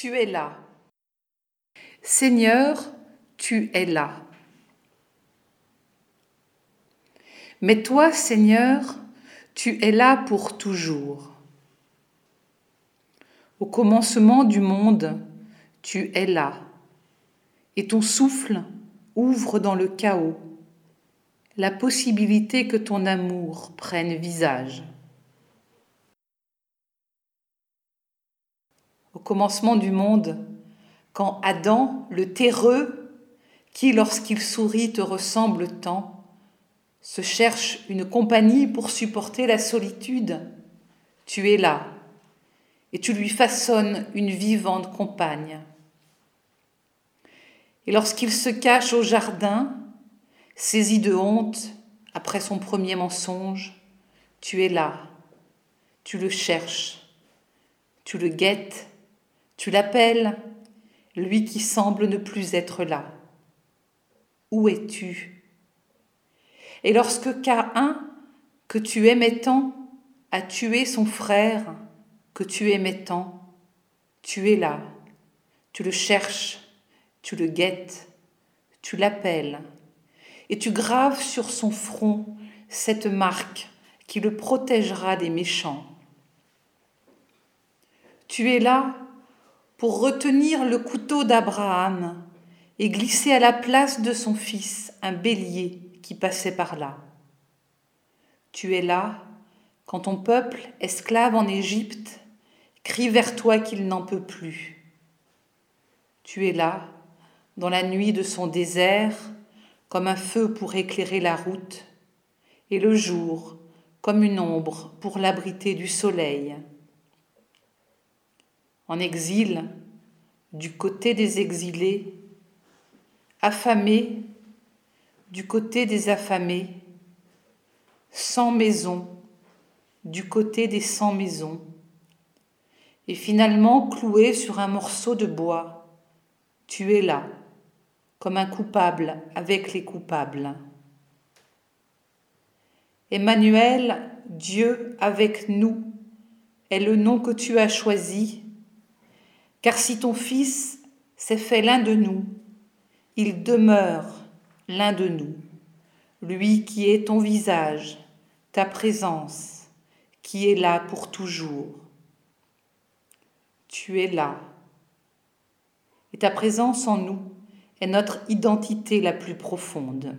tu es là. Seigneur, tu es là. Mais toi, Seigneur, tu es là pour toujours. Au commencement du monde, tu es là, et ton souffle ouvre dans le chaos la possibilité que ton amour prenne visage. Au commencement du monde, quand Adam, le terreux, qui lorsqu'il sourit te ressemble tant, se cherche une compagnie pour supporter la solitude, tu es là, et tu lui façonnes une vivante compagne. Et lorsqu'il se cache au jardin, saisi de honte après son premier mensonge, tu es là, tu le cherches, tu le guettes, tu l'appelles, lui qui semble ne plus être là. Où es-tu? Et lorsque Caïn, que tu aimais tant, a tué son frère, que tu aimais tant, tu es là, tu le cherches, tu le guettes, tu l'appelles, et tu graves sur son front cette marque qui le protégera des méchants. Tu es là pour retenir le couteau d'Abraham et glisser à la place de son fils un bélier qui passait par là. Tu es là quand ton peuple, esclave en Égypte, crie vers toi qu'il n'en peut plus. Tu es là, dans la nuit de son désert, comme un feu pour éclairer la route, et le jour comme une ombre pour l'abriter du soleil. En exil, du côté des exilés, affamé, du côté des affamés, sans maison, du côté des sans maisons, et finalement cloué sur un morceau de bois, tu es là, comme un coupable avec les coupables. Emmanuel, Dieu avec nous, est le nom que tu as choisi, car si ton Fils s'est fait l'un de nous, il demeure l'un de nous, lui qui est ton visage, ta présence, qui est là pour toujours. Tu es là, et ta présence en nous est notre identité la plus profonde.